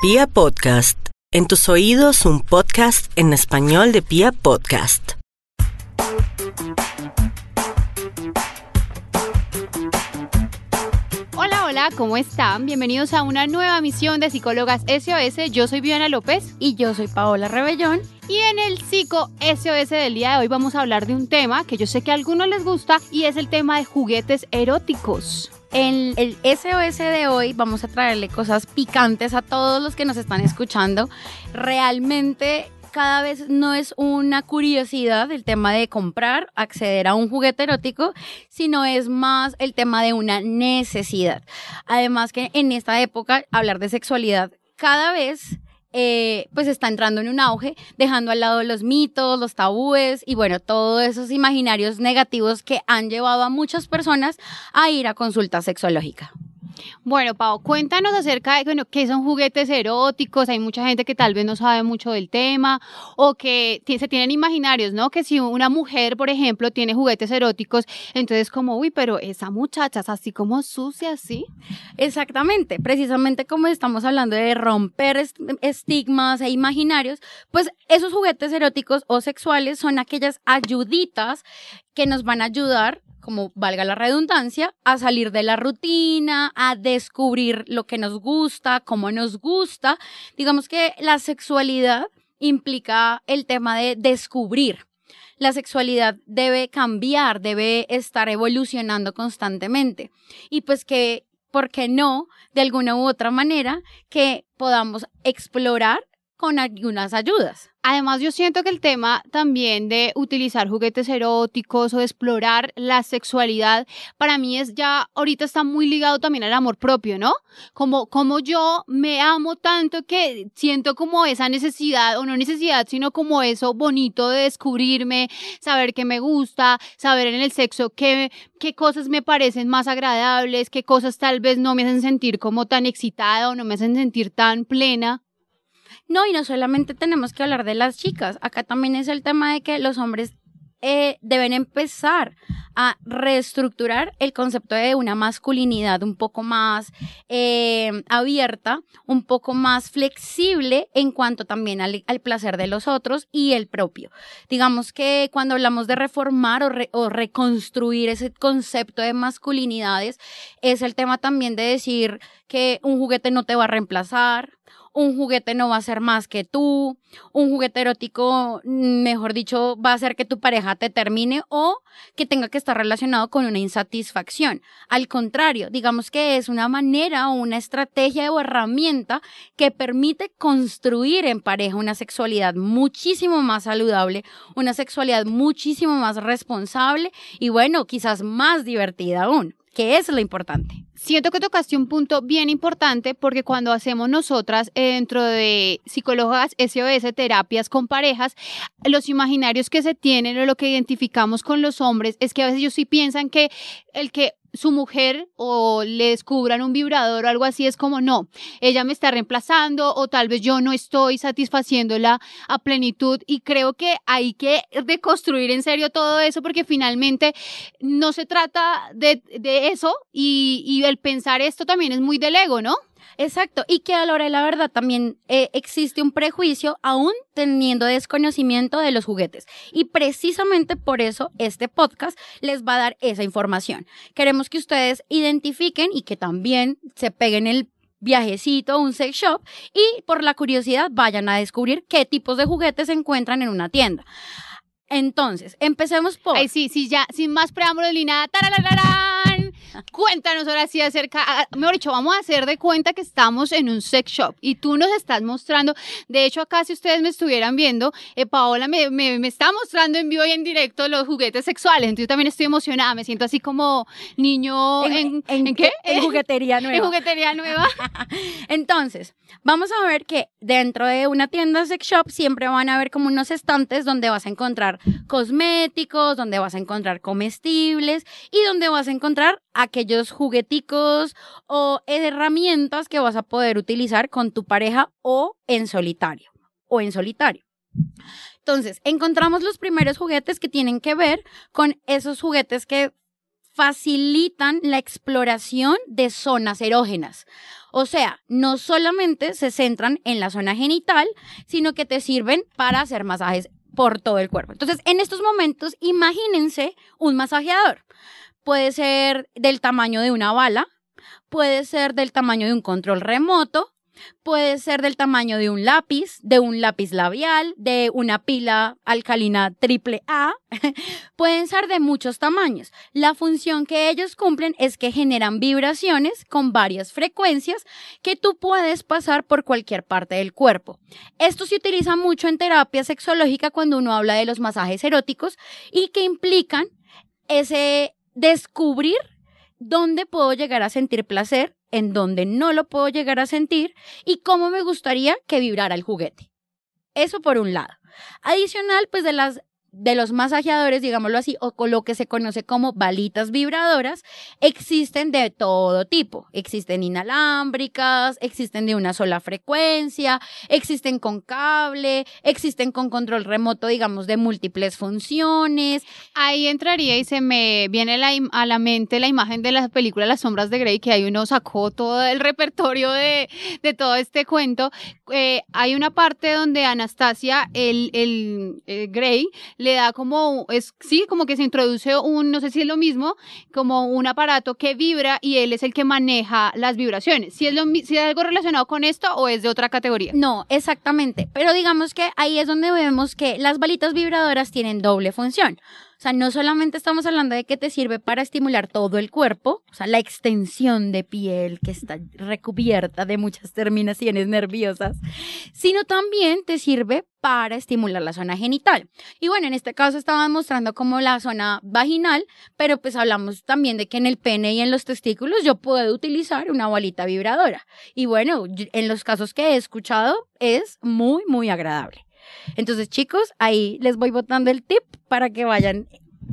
Pia Podcast, en tus oídos un podcast en español de Pia Podcast. Hola, hola, ¿cómo están? Bienvenidos a una nueva misión de Psicólogas SOS. Yo soy Viviana López Y yo soy Paola Rebellón. y en el Psico SOS del día de hoy vamos a hablar de un tema que yo sé que a algunos les gusta y es el tema de juguetes eróticos. En el SOS de hoy vamos a traerle cosas picantes a todos los que nos están escuchando. Realmente cada vez no es una curiosidad el tema de comprar, acceder a un juguete erótico, sino es más el tema de una necesidad. Además que en esta época hablar de sexualidad cada vez eh, pues está entrando en un auge, dejando al lado los mitos, los tabúes y bueno, todos esos imaginarios negativos que han llevado a muchas personas a ir a consulta sexológica. Bueno, Pau, cuéntanos acerca de bueno, qué son juguetes eróticos. Hay mucha gente que tal vez no sabe mucho del tema o que se tienen imaginarios, ¿no? Que si una mujer, por ejemplo, tiene juguetes eróticos, entonces como, uy, pero esa muchacha es así como sucia, ¿sí? Exactamente, precisamente como estamos hablando de romper est- estigmas e imaginarios, pues esos juguetes eróticos o sexuales son aquellas ayuditas que nos van a ayudar, como valga la redundancia, a salir de la rutina, a descubrir lo que nos gusta, cómo nos gusta. Digamos que la sexualidad implica el tema de descubrir. La sexualidad debe cambiar, debe estar evolucionando constantemente. Y pues que ¿por qué no, de alguna u otra manera, que podamos explorar con algunas ayudas? Además, yo siento que el tema también de utilizar juguetes eróticos o explorar la sexualidad, para mí es ya, ahorita está muy ligado también al amor propio, ¿no? Como, como yo me amo tanto que siento como esa necesidad, o no necesidad, sino como eso bonito de descubrirme, saber qué me gusta, saber en el sexo qué, qué cosas me parecen más agradables, qué cosas tal vez no me hacen sentir como tan excitada o no me hacen sentir tan plena. No, y no solamente tenemos que hablar de las chicas, acá también es el tema de que los hombres eh, deben empezar a reestructurar el concepto de una masculinidad un poco más eh, abierta, un poco más flexible en cuanto también al, placer de los otros y el propio. Digamos que cuando hablamos de reformar o, re- o reconstruir ese concepto de masculinidades, es el tema también de decir que un juguete no te va a reemplazar, un juguete no va a ser más que tú, un juguete erótico, mm, mejor dicho, va a hacer que tu pareja te termine o que tenga que estar relacionado con una insatisfacción. Al contrario, digamos que es una manera o una estrategia o herramienta que permite construir en pareja una sexualidad muchísimo más saludable, una sexualidad muchísimo más responsable y bueno, quizás más divertida aún, que es lo importante. Siento que tocaste un punto bien importante porque cuando hacemos nosotras eh, dentro de psicólogas SOS, terapias con parejas, los imaginarios que se tienen o lo que identificamos con los hombres es que a veces ellos sí piensan que el que su mujer o le descubran un vibrador o algo así es como no, ella me está reemplazando o tal vez yo no estoy satisfaciéndola a plenitud y creo que hay que deconstruir en serio todo eso porque finalmente no se trata de, de eso y, y el pensar esto también es muy del ego, ¿no? Exacto, y que a la hora de la verdad también eh, existe un prejuicio aún teniendo desconocimiento de los juguetes. Y precisamente por eso este podcast les va a dar esa información. Queremos que ustedes identifiquen y que también se peguen el viajecito un sex shop y por la curiosidad vayan a descubrir qué tipos de juguetes se encuentran en una tienda. Entonces, empecemos por... Ay, sí, sí, ya, sin más preámbulos ni nada. Cuéntanos ahora sí acerca, ah, mejor dicho, vamos a hacer de cuenta que estamos en un sex shop y tú nos estás mostrando, de hecho acá si ustedes me estuvieran viendo, eh, Paola me, me, me está mostrando en vivo y en directo los juguetes sexuales, entonces yo también estoy emocionada, me siento así como niño en, ¿en qué? En juguetería nueva. En juguetería nueva. Entonces, vamos a ver que dentro de una tienda sex shop siempre van a haber como unos estantes donde vas a encontrar cosméticos, donde vas a encontrar comestibles y donde vas a encontrar aquellos jugueticos o herramientas que vas a poder utilizar con tu pareja o en solitario o en solitario. Entonces, encontramos los primeros juguetes que tienen que ver con esos juguetes que facilitan la exploración de zonas erógenas. O sea, no solamente se centran en la zona genital, sino que te sirven para hacer masajes por todo el cuerpo. Entonces, en estos momentos, imagínense un masajeador. Puede ser del tamaño de una bala, puede ser del tamaño de un control remoto, puede ser del tamaño de un lápiz, de un lápiz labial, de una pila alcalina triple A. Pueden ser de muchos tamaños. La función que ellos cumplen es que generan vibraciones con varias frecuencias que tú puedes pasar por cualquier parte del cuerpo. Esto se utiliza mucho en terapia sexológica cuando uno habla de los masajes eróticos y que implican ese descubrir dónde puedo llegar a sentir placer en donde no lo puedo llegar a sentir y cómo me gustaría que vibrara el juguete. Eso por un lado. Adicional, pues de las de los masajeadores, digámoslo así, o con lo que se conoce como balitas vibradoras, existen de todo tipo. Existen inalámbricas, existen de una sola frecuencia, existen con cable, existen con control remoto, digamos, de múltiples funciones. Ahí entraría y se me viene a la mente la imagen de la película Las sombras de Grey, que ahí uno sacó todo el repertorio de, todo este cuento. Eh, hay una parte donde Anastasia, el, el, el Grey, le da como, es, sí, como que se introduce un, no sé si es lo mismo, como un aparato que vibra y él es el que maneja las vibraciones. Si es, lo, si es algo relacionado con esto o es de otra categoría. No, exactamente. Pero digamos que ahí es donde vemos que las balitas vibradoras tienen doble función. O sea, no solamente estamos hablando de que te sirve para estimular todo el cuerpo, o sea, la extensión de piel que está recubierta de muchas terminaciones nerviosas, sino también te sirve para estimular la zona genital. Y bueno, en este caso estaban mostrando como la zona vaginal, pero pues hablamos también de que en el pene y en los testículos yo puedo utilizar una bolita vibradora. Y bueno, en los casos que he escuchado es muy, muy agradable. Entonces, chicos, ahí les voy botando el tip para que vayan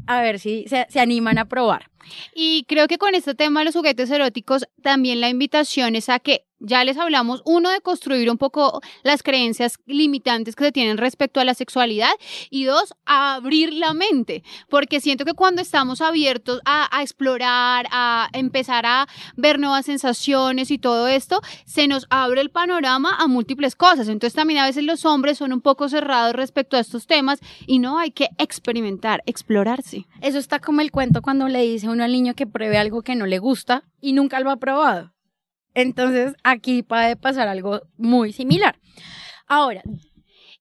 a ver si se, animan a probar. Y creo que con este tema de los juguetes eróticos, también la invitación es a que ya les hablamos, uno, de construir un poco las creencias limitantes que se tienen respecto a la sexualidad y dos, abrir la mente, porque siento que cuando estamos abiertos a, explorar, a empezar a ver nuevas sensaciones y todo esto, se nos abre el panorama a múltiples cosas. Entonces también a veces los hombres son un poco cerrados respecto a estos temas y no hay que experimentar, explorarse. Eso está como el cuento cuando le dice uno al niño que pruebe algo que no le gusta y nunca lo ha probado. Entonces, aquí puede pasar algo muy similar. Ahora,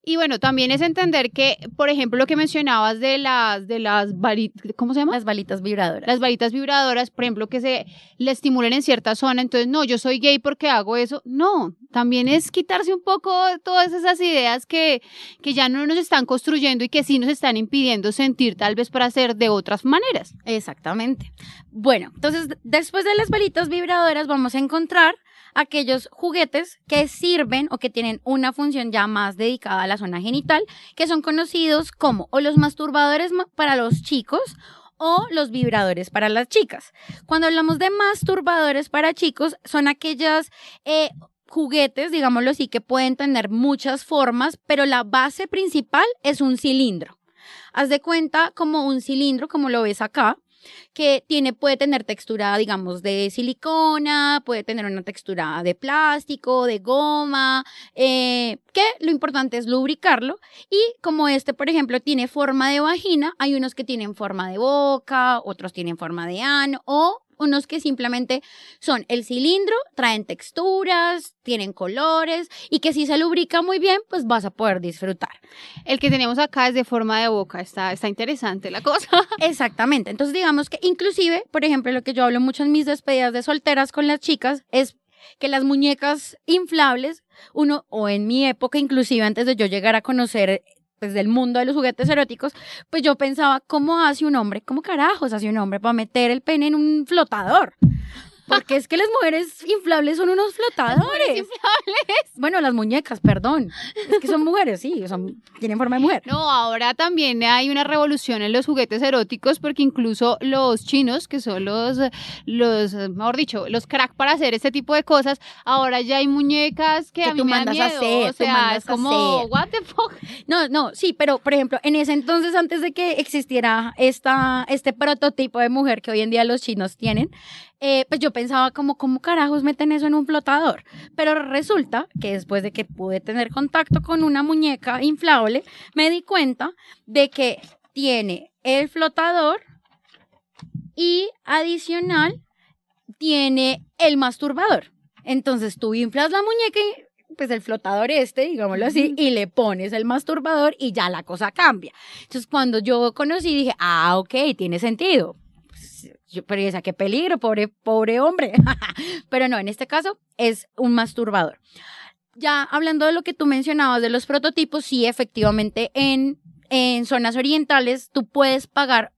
y bueno, también es entender que, por ejemplo, lo que mencionabas de las, de las balitas, ¿cómo se llama? Las balitas vibradoras. Las balitas vibradoras, por ejemplo, que se le estimulen en cierta zona. Entonces, no, yo soy gay porque hago eso. No, también es quitarse un poco todas esas ideas que, que ya no nos están construyendo y que sí nos están impidiendo sentir tal vez para hacer de otras maneras. Exactamente. Bueno, entonces, después de las balitas vibradoras vamos a encontrar aquellos juguetes que sirven o que tienen una función ya más dedicada a la zona genital, que son conocidos como o los masturbadores para los chicos o los vibradores para las chicas. Cuando hablamos de masturbadores para chicos, son aquellas eh, juguetes, digámoslo así, que pueden tener muchas formas, pero la base principal es un cilindro. Haz de cuenta como un cilindro, como lo ves acá, que tiene, puede tener textura, digamos, de silicona, puede tener una textura de plástico, de goma, eh, que lo importante es lubricarlo. Y como este, por ejemplo, tiene forma de vagina, hay unos que tienen forma de boca, otros tienen forma de ano o unos que simplemente son el cilindro, traen texturas, tienen colores y que si se lubrica muy bien, pues vas a poder disfrutar. El que tenemos acá es de forma de boca, está, está interesante la cosa. Exactamente, entonces digamos que inclusive, por ejemplo, lo que yo hablo mucho en mis despedidas de solteras con las chicas es que las muñecas inflables, uno, o en mi época, inclusive antes de yo llegar a conocer pues, del mundo de los juguetes eróticos, pues yo pensaba, ¿cómo hace un hombre? ¿Cómo carajos hace un hombre para meter el pene en un flotador? Porque es que las mujeres inflables son unos flotadores. inflables. bueno, las muñecas, perdón. Es que son mujeres, sí, son, tienen forma de mujer. No, ahora también hay una revolución en los juguetes eróticos porque incluso los chinos, que son los, los, mejor dicho, los crack para hacer este tipo de cosas, ahora ya hay muñecas que, Que a mí tú me mandas a miedo. hacer, o sea, mandas es como, hacer. what the fuck. No, no, sí, pero por ejemplo, en ese entonces, antes de que existiera esta, este prototipo de mujer que hoy en día los chinos tienen, eh, pues yo pensaba como, ¿cómo carajos meten eso en un flotador? Pero resulta que después de que pude tener contacto con una muñeca inflable, me di cuenta de que tiene el flotador y adicional tiene el masturbador. Entonces tú inflas la muñeca y pues el flotador este, digámoslo así, y le pones el masturbador y ya la cosa cambia. Entonces cuando yo conocí dije, ah, ok, tiene sentido. Yo, pero esa qué peligro, pobre, pobre hombre. pero no, en este caso es un masturbador. Ya hablando de lo que tú mencionabas de los prototipos, sí, efectivamente, en, en zonas orientales tú puedes pagar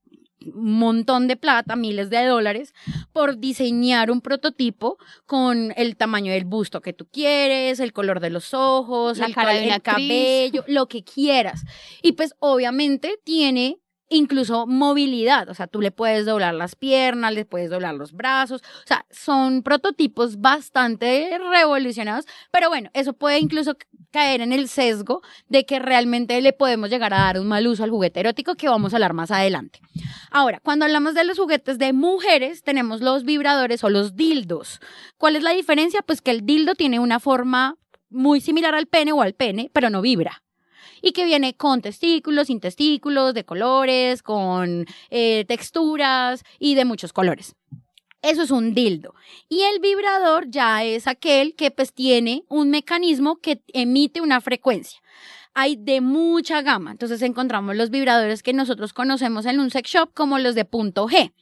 un montón de plata, miles de dólares, por diseñar un prototipo con el tamaño del busto que tú quieres, el color de los ojos, La el, cara de el cabello, lo que quieras. Y pues obviamente tiene incluso movilidad, o sea, tú le puedes doblar las piernas, le puedes doblar los brazos, o sea, son prototipos bastante revolucionados, pero bueno, eso puede incluso caer en el sesgo de que realmente le podemos llegar a dar un mal uso al juguete erótico que vamos a hablar más adelante. Ahora, cuando hablamos de los juguetes de mujeres, tenemos los vibradores o los dildos. ¿Cuál es la diferencia? Pues que el dildo tiene una forma muy similar al pene o al pene, pero no vibra. Y que viene con testículos, sin testículos, de colores, con eh, texturas y de muchos colores. Eso es un dildo. Y el vibrador ya es aquel que pues tiene un mecanismo que emite una frecuencia. Hay de mucha gama. Entonces encontramos los vibradores que nosotros conocemos en un sex shop como los de punto G.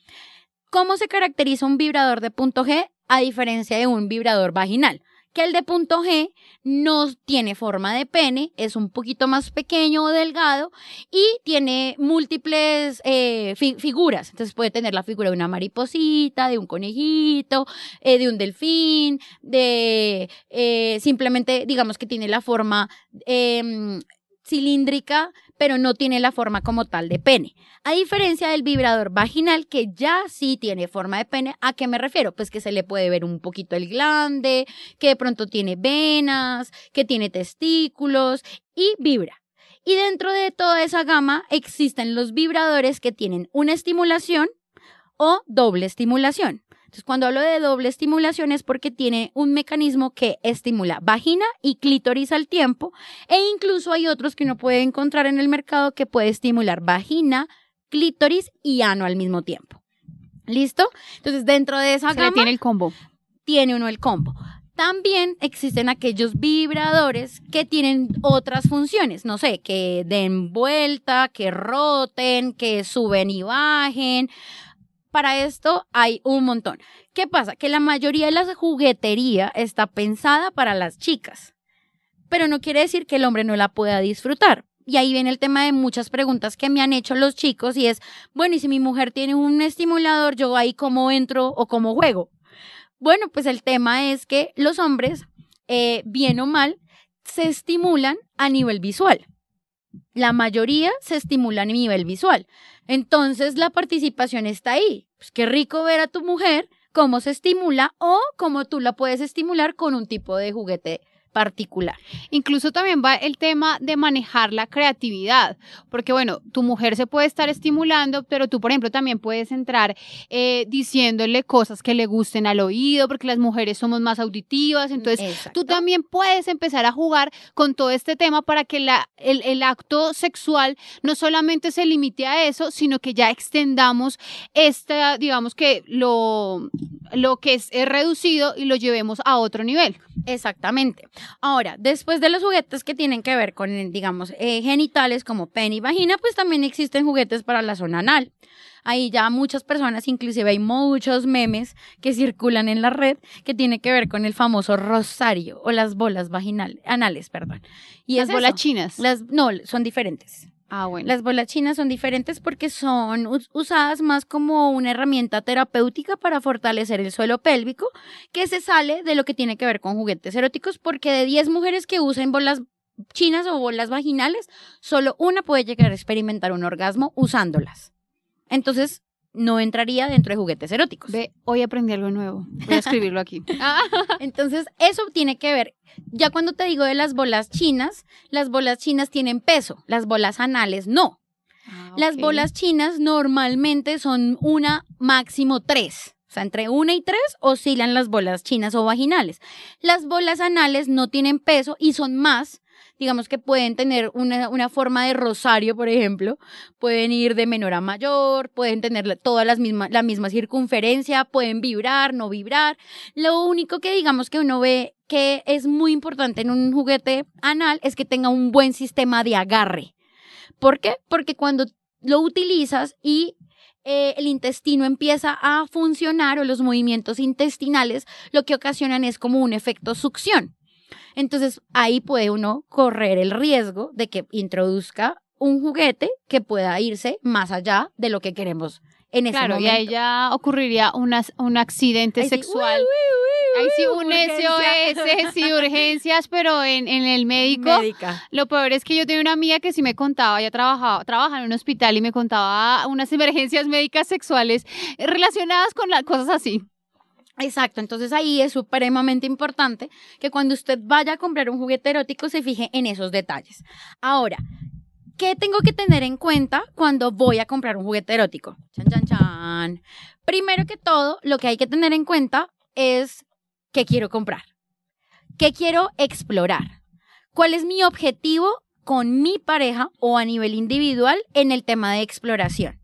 ¿Cómo se caracteriza un vibrador de punto G a diferencia de un vibrador vaginal? Que el de punto G no tiene forma de pene, es un poquito más pequeño o delgado y tiene múltiples eh, fi- figuras. Entonces puede tener la figura de una mariposita, de un conejito, eh, de un delfín, de eh, simplemente, digamos que tiene la forma em, cilíndrica, pero no tiene la forma como tal de pene. A diferencia del vibrador vaginal, que ya sí tiene forma de pene, ¿a qué me refiero? Pues que se le puede ver un poquito el glande, que de pronto tiene venas, que tiene testículos y vibra. Y dentro de toda esa gama existen los vibradores que tienen una estimulación o doble estimulación. Entonces, cuando hablo de doble estimulación es porque tiene un mecanismo que estimula vagina y clítoris al tiempo, e incluso hay otros que uno puede encontrar en el mercado que puede estimular vagina, clítoris y ano al mismo tiempo. ¿Listo? Entonces, dentro de esa Se le tiene el combo. tiene uno el combo. También existen aquellos vibradores que tienen otras funciones, no sé, que den vuelta, que roten, que suben y bajen. Para esto hay un montón. ¿Qué pasa? Que la mayoría de la juguetería está pensada para las chicas, pero no quiere decir que el hombre no la pueda disfrutar. Y ahí viene el tema de muchas preguntas que me han hecho los chicos y es, bueno, y si mi mujer tiene un estimulador, yo ahí cómo entro o cómo juego. Bueno, pues el tema es que los hombres, eh, bien o mal, se estimulan a nivel visual. La mayoría se estimula a nivel visual. Entonces la participación está ahí. Pues qué rico ver a tu mujer cómo se estimula o cómo tú la puedes estimular con un tipo de juguete particular. Incluso también va el tema de manejar la creatividad, porque bueno, tu mujer se puede estar estimulando, pero tú, por ejemplo, también puedes entrar eh, diciéndole cosas que le gusten al oído, porque las mujeres somos más auditivas, entonces Exacto. tú también puedes empezar a jugar con todo este tema para que la, el, el acto sexual no solamente se limite a eso, sino que ya extendamos esta, digamos que lo, lo que es, es reducido y lo llevemos a otro nivel. Exactamente. Ahora, después de los juguetes que tienen que ver con, digamos, eh, genitales como pene y vagina, pues también existen juguetes para la zona anal. Ahí ya muchas personas, inclusive hay muchos memes que circulan en la red que tiene que ver con el famoso rosario o las bolas vaginales, anales, perdón. Y Las es bolas eso. chinas. Las, no, son diferentes. Ah, bueno. Las bolas chinas son diferentes porque son us- usadas más como una herramienta terapéutica para fortalecer el suelo pélvico, que se sale de lo que tiene que ver con juguetes eróticos, porque de 10 mujeres que usan bolas chinas o bolas vaginales, solo una puede llegar a experimentar un orgasmo usándolas. Entonces, no entraría dentro de juguetes eróticos. Ve, hoy aprendí algo nuevo. Voy a escribirlo aquí. Ah, Entonces, eso tiene que ver. Ya cuando te digo de las bolas chinas, las bolas chinas tienen peso, las bolas anales no. Las ok. bolas chinas normalmente son una, máximo tres. O sea, entre una y tres oscilan las bolas chinas o vaginales. Las bolas anales no tienen peso y son más. Digamos que pueden tener una, una forma de rosario, por ejemplo. Pueden ir de menor a mayor, pueden tener todas las mismas, la misma circunferencia, pueden vibrar, no vibrar. Lo único que digamos que uno ve que es muy importante en un juguete anal es que tenga un buen sistema de agarre. ¿Por qué? Porque cuando lo utilizas y eh, el intestino empieza a funcionar o los movimientos intestinales, lo que ocasionan es como un efecto succión. Entonces ahí puede uno correr el riesgo de que introduzca un juguete que pueda irse más allá de lo que queremos en ese Claro, y ahí ya ocurriría una- un accidente Ahí sí, sexual. uy, uy, uy, Ahí sí, un urgencia. SOS, sí, urgencias, pero en, en el médico. Médica. Lo peor es que yo tenía una amiga que sí me contaba, ella trabajaba, trabaja en un hospital y me contaba unas emergencias médicas sexuales relacionadas con las cosas así. Exacto, entonces ahí es supremamente importante que cuando usted vaya a comprar un juguete erótico se fije en esos detalles. Ahora, ¿qué tengo que tener en cuenta cuando voy a comprar un juguete erótico? Chan, chan, chan. Primero que todo, lo que hay que tener en cuenta es qué quiero comprar, qué quiero explorar, cuál es mi objetivo con mi pareja o a nivel individual en el tema de exploración.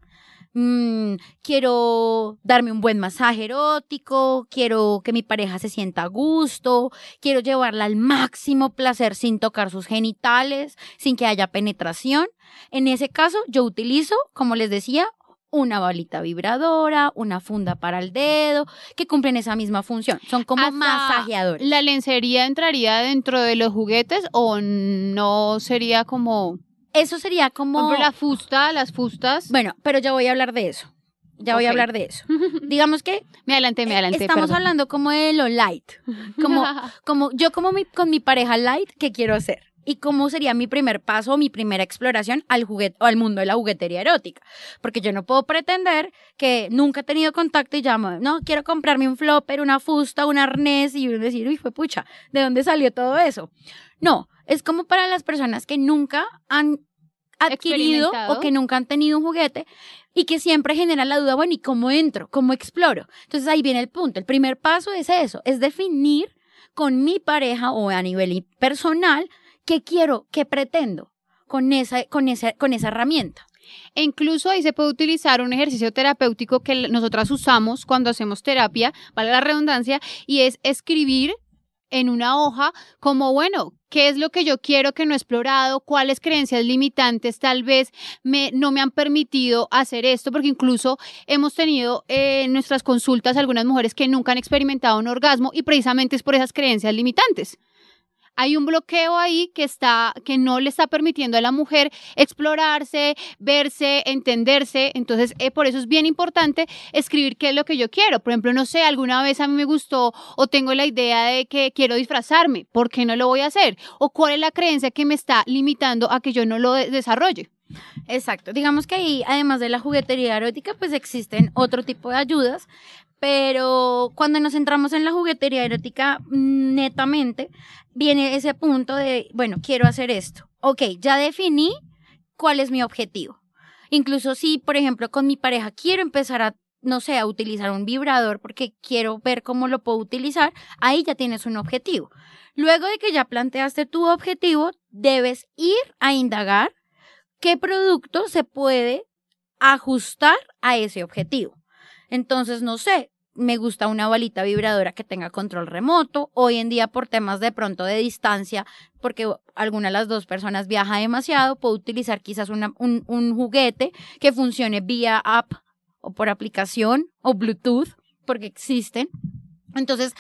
Mm, quiero darme un buen masaje erótico, quiero que mi pareja se sienta a gusto, quiero llevarla al máximo placer sin tocar sus genitales, sin que haya penetración. En ese caso, yo utilizo, como les decía, una balita vibradora, una funda para el dedo, que cumplen esa misma función. Son como Hasta masajeadores. ¿La lencería entraría dentro de los juguetes o no sería como, Eso sería como... la fusta, las fustas? Bueno, pero ya voy a hablar de eso. Ya voy a hablar de eso. Digamos que me adelanté, me eh, adelanté. estamos perdón. hablando como de lo light. Como, como yo como mi, con mi pareja light, ¿qué quiero hacer? Y cómo sería mi primer paso o mi primera exploración al juguete o al mundo de la juguetería erótica. Porque yo no puedo pretender que nunca he tenido contacto y llamo, no, quiero comprarme un flopper, una fusta, un arnés y decir, uy, fue pucha, ¿de dónde salió todo eso? No, es como para las personas que nunca han adquirido o que nunca han tenido un juguete y que siempre genera la duda, bueno, ¿y cómo entro? ¿Cómo exploro? Entonces ahí viene el punto. El primer paso es eso, es definir con mi pareja o a nivel personal qué quiero, qué pretendo con esa, con esa, con esa herramienta. E incluso ahí se puede utilizar un ejercicio terapéutico que nosotras usamos cuando hacemos terapia, vale la redundancia, y es escribir en una hoja como, bueno, ¿qué es lo que yo quiero que no he explorado? ¿Cuáles creencias limitantes tal vez me, no me han permitido hacer esto? Porque incluso hemos tenido eh, en nuestras consultas algunas mujeres que nunca han experimentado un orgasmo y precisamente es por esas creencias limitantes hay un bloqueo ahí que está que no le está permitiendo a la mujer explorarse, verse, entenderse. Entonces, eh, por eso es bien importante escribir qué es lo que yo quiero. Por ejemplo, no sé, alguna vez a mí me gustó o tengo la idea de que quiero disfrazarme, ¿por qué no lo voy a hacer? O cuál es la creencia que me está limitando a que yo no lo de- desarrolle. Exacto. Digamos que ahí, además de la juguetería erótica, pues existen otro tipo de ayudas, pero cuando nos centramos en la juguetería erótica mm, netamente, viene ese punto de, bueno, quiero hacer esto. Ok, ya definí cuál es mi objetivo. Incluso si, por ejemplo, con mi pareja quiero empezar a, no sé, a utilizar un vibrador porque quiero ver cómo lo puedo utilizar, ahí ya tienes un objetivo. Luego de que ya planteaste tu objetivo, debes ir a indagar qué producto se puede ajustar a ese objetivo. Entonces, no sé, me gusta una balita vibradora que tenga control remoto. Hoy en día, por temas de pronto de distancia, porque alguna de las dos personas viaja demasiado, puedo utilizar quizás un, un juguete que funcione vía app o por aplicación o Bluetooth, porque existen. Entonces,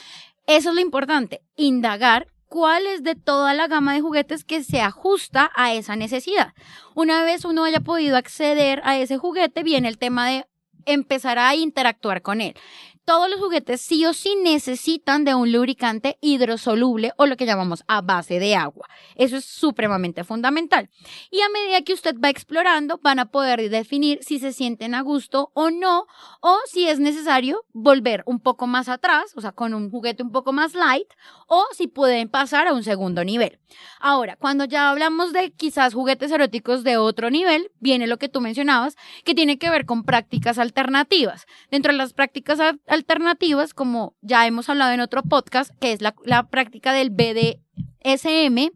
eso es lo importante, indagar cuál es de toda la gama de juguetes que se ajusta a esa necesidad. Una vez uno haya podido acceder a ese juguete, viene el tema de empezar a interactuar con él todos los juguetes sí o sí necesitan de un lubricante hidrosoluble o lo que llamamos a base de agua. Eso es supremamente fundamental. Y a medida que usted va explorando, van a poder definir si se sienten a gusto o no, o si es necesario volver un poco más atrás, o sea, con un juguete un poco más light, o si pueden pasar a un segundo nivel. Ahora, cuando ya hablamos de quizás juguetes eróticos de otro nivel, viene lo que tú mencionabas, que tiene que ver con prácticas alternativas. Dentro de las prácticas alternativas, como ya hemos hablado en otro podcast, que es la, práctica del BDSM.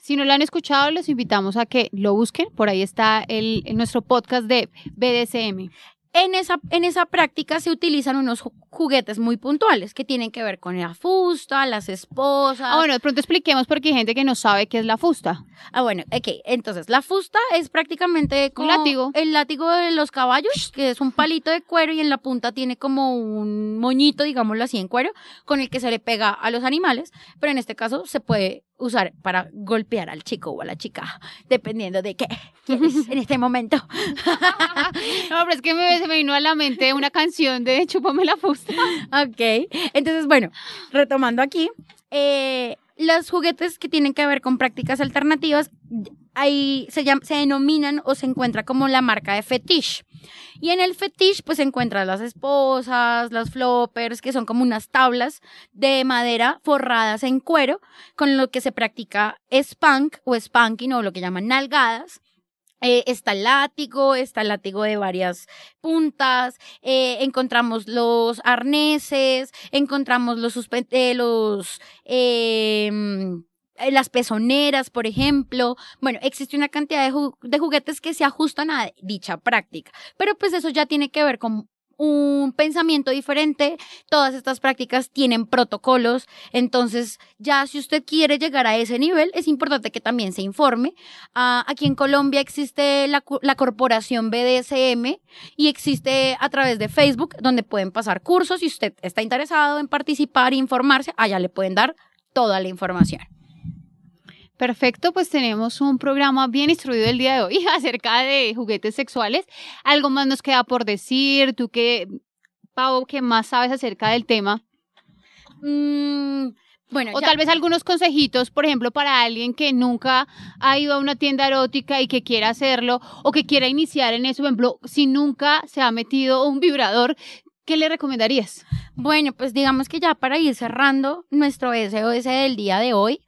Si no lo han escuchado, les invitamos a que lo busquen. Por ahí está el, nuestro podcast de BDSM. En esa, en esa práctica se utilizan unos juguetes muy puntuales que tienen que ver con la fusta, las esposas. Ah, bueno, de pronto expliquemos porque hay gente que no sabe qué es la fusta. Ah, bueno, ok. Entonces, la fusta es prácticamente como un látigo. el látigo de los caballos, que es un palito de cuero y en la punta tiene como un moñito, digámoslo así, en cuero, con el que se le pega a los animales, pero en este caso se puede usar para golpear al chico o a la chica, dependiendo de qué quieres en este momento. no, pero es que me, se me vino a la mente una canción de Chúpame la fusta. ok, entonces bueno, retomando aquí, eh, los juguetes que tienen que ver con prácticas alternativas ahí se, se denominan o se encuentra como la marca de fetish. Y en el fetish pues se encuentran las esposas, las floppers, que son como unas tablas de madera forradas en cuero, con lo que se practica spank o spanking o lo que llaman nalgadas. Eh, está el látigo, está el látigo de varias puntas, eh, encontramos los arneses, encontramos los, eh, los em, las pezoneras, por ejemplo. Bueno, existe una cantidad de, de, juguetes que se ajustan a dicha práctica, pero pues eso ya tiene que ver con un pensamiento diferente. Todas estas prácticas tienen protocolos, entonces ya si usted quiere llegar a ese nivel, es importante que también se informe. Ah, aquí en Colombia existe la, la corporación BDSM y existe a través de Facebook donde pueden pasar cursos. Si usted está interesado en participar e informarse, allá le pueden dar toda la información. Perfecto, pues tenemos un programa bien instruido el día de hoy acerca de juguetes sexuales. ¿Algo más nos queda por decir? ¿Tú qué, Pau, qué más sabes acerca del tema? Mm, bueno, o tal vez algunos consejitos, por ejemplo, para alguien que nunca ha ido a una tienda erótica y que quiera hacerlo o que quiera iniciar en eso, por ejemplo, si nunca se ha metido un vibrador, ¿qué le recomendarías? Bueno, pues digamos que ya para ir cerrando nuestro SOS del día de hoy,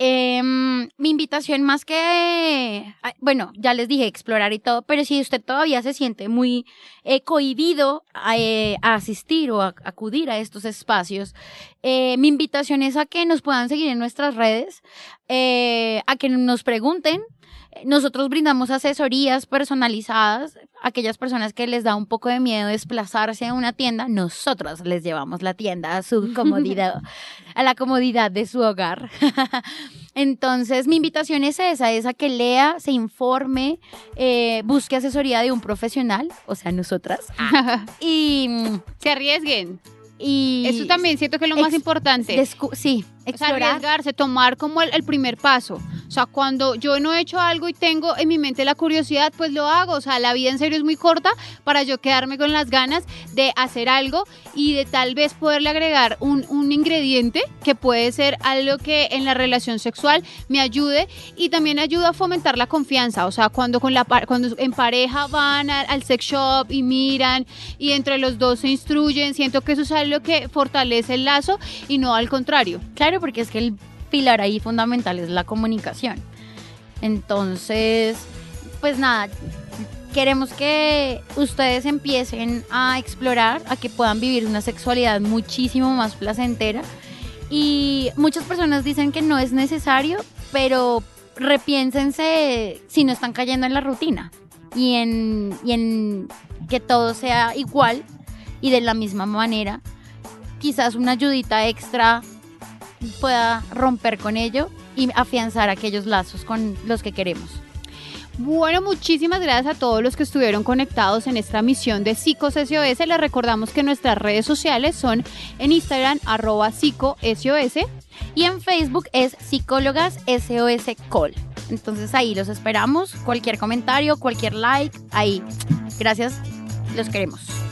Em, mi invitación más que, bueno, ya les dije explorar y todo, pero si usted todavía se siente muy eh, cohibido eh, a, asistir o a, acudir a estos espacios, eh, mi invitación es a que nos puedan seguir en nuestras redes, a que nos pregunten nosotros brindamos asesorías personalizadas a aquellas personas que les da un poco de miedo desplazarse a una tienda. Nosotros les llevamos la tienda a su comodidad, a la comodidad de su hogar. Entonces, mi invitación es esa, es a que lea, se informe, eh, busque asesoría de un profesional, o sea, nosotras, y se arriesguen. Y eso también siento que es lo más importante. Sí, arriesgarse, tomar como el, primer paso. O sea, cuando yo no he hecho algo y tengo en mi mente la curiosidad, pues lo hago. O sea, la vida en serio es muy corta para yo quedarme con las ganas de hacer algo y de tal vez poderle agregar un, un ingrediente que puede ser algo que en la relación sexual me ayude y también ayuda a fomentar la confianza. O sea, cuando, con la, cuando en pareja van al, al sex shop y miran y entre los dos se instruyen, siento que eso es algo que fortalece el lazo y no al contrario. Claro, porque es que el pilar ahí fundamental es la comunicación. Entonces, pues nada, queremos que ustedes empiecen a explorar, a que puedan vivir una sexualidad muchísimo más placentera. Y muchas personas dicen que no es necesario, pero repiénsense si no están cayendo en la rutina y en, y en que todo sea igual y de la misma manera. Quizás una ayudita extra pueda romper con ello y afianzar aquellos lazos con los que queremos. Bueno, muchísimas gracias a todos los que estuvieron conectados en esta misión de Psicos Les recordamos que nuestras redes sociales son en Instagram, arroba psicosos. y en Facebook es Psicólogas SOS Call. Entonces ahí los esperamos. Cualquier comentario, cualquier like, ahí. Gracias, los queremos.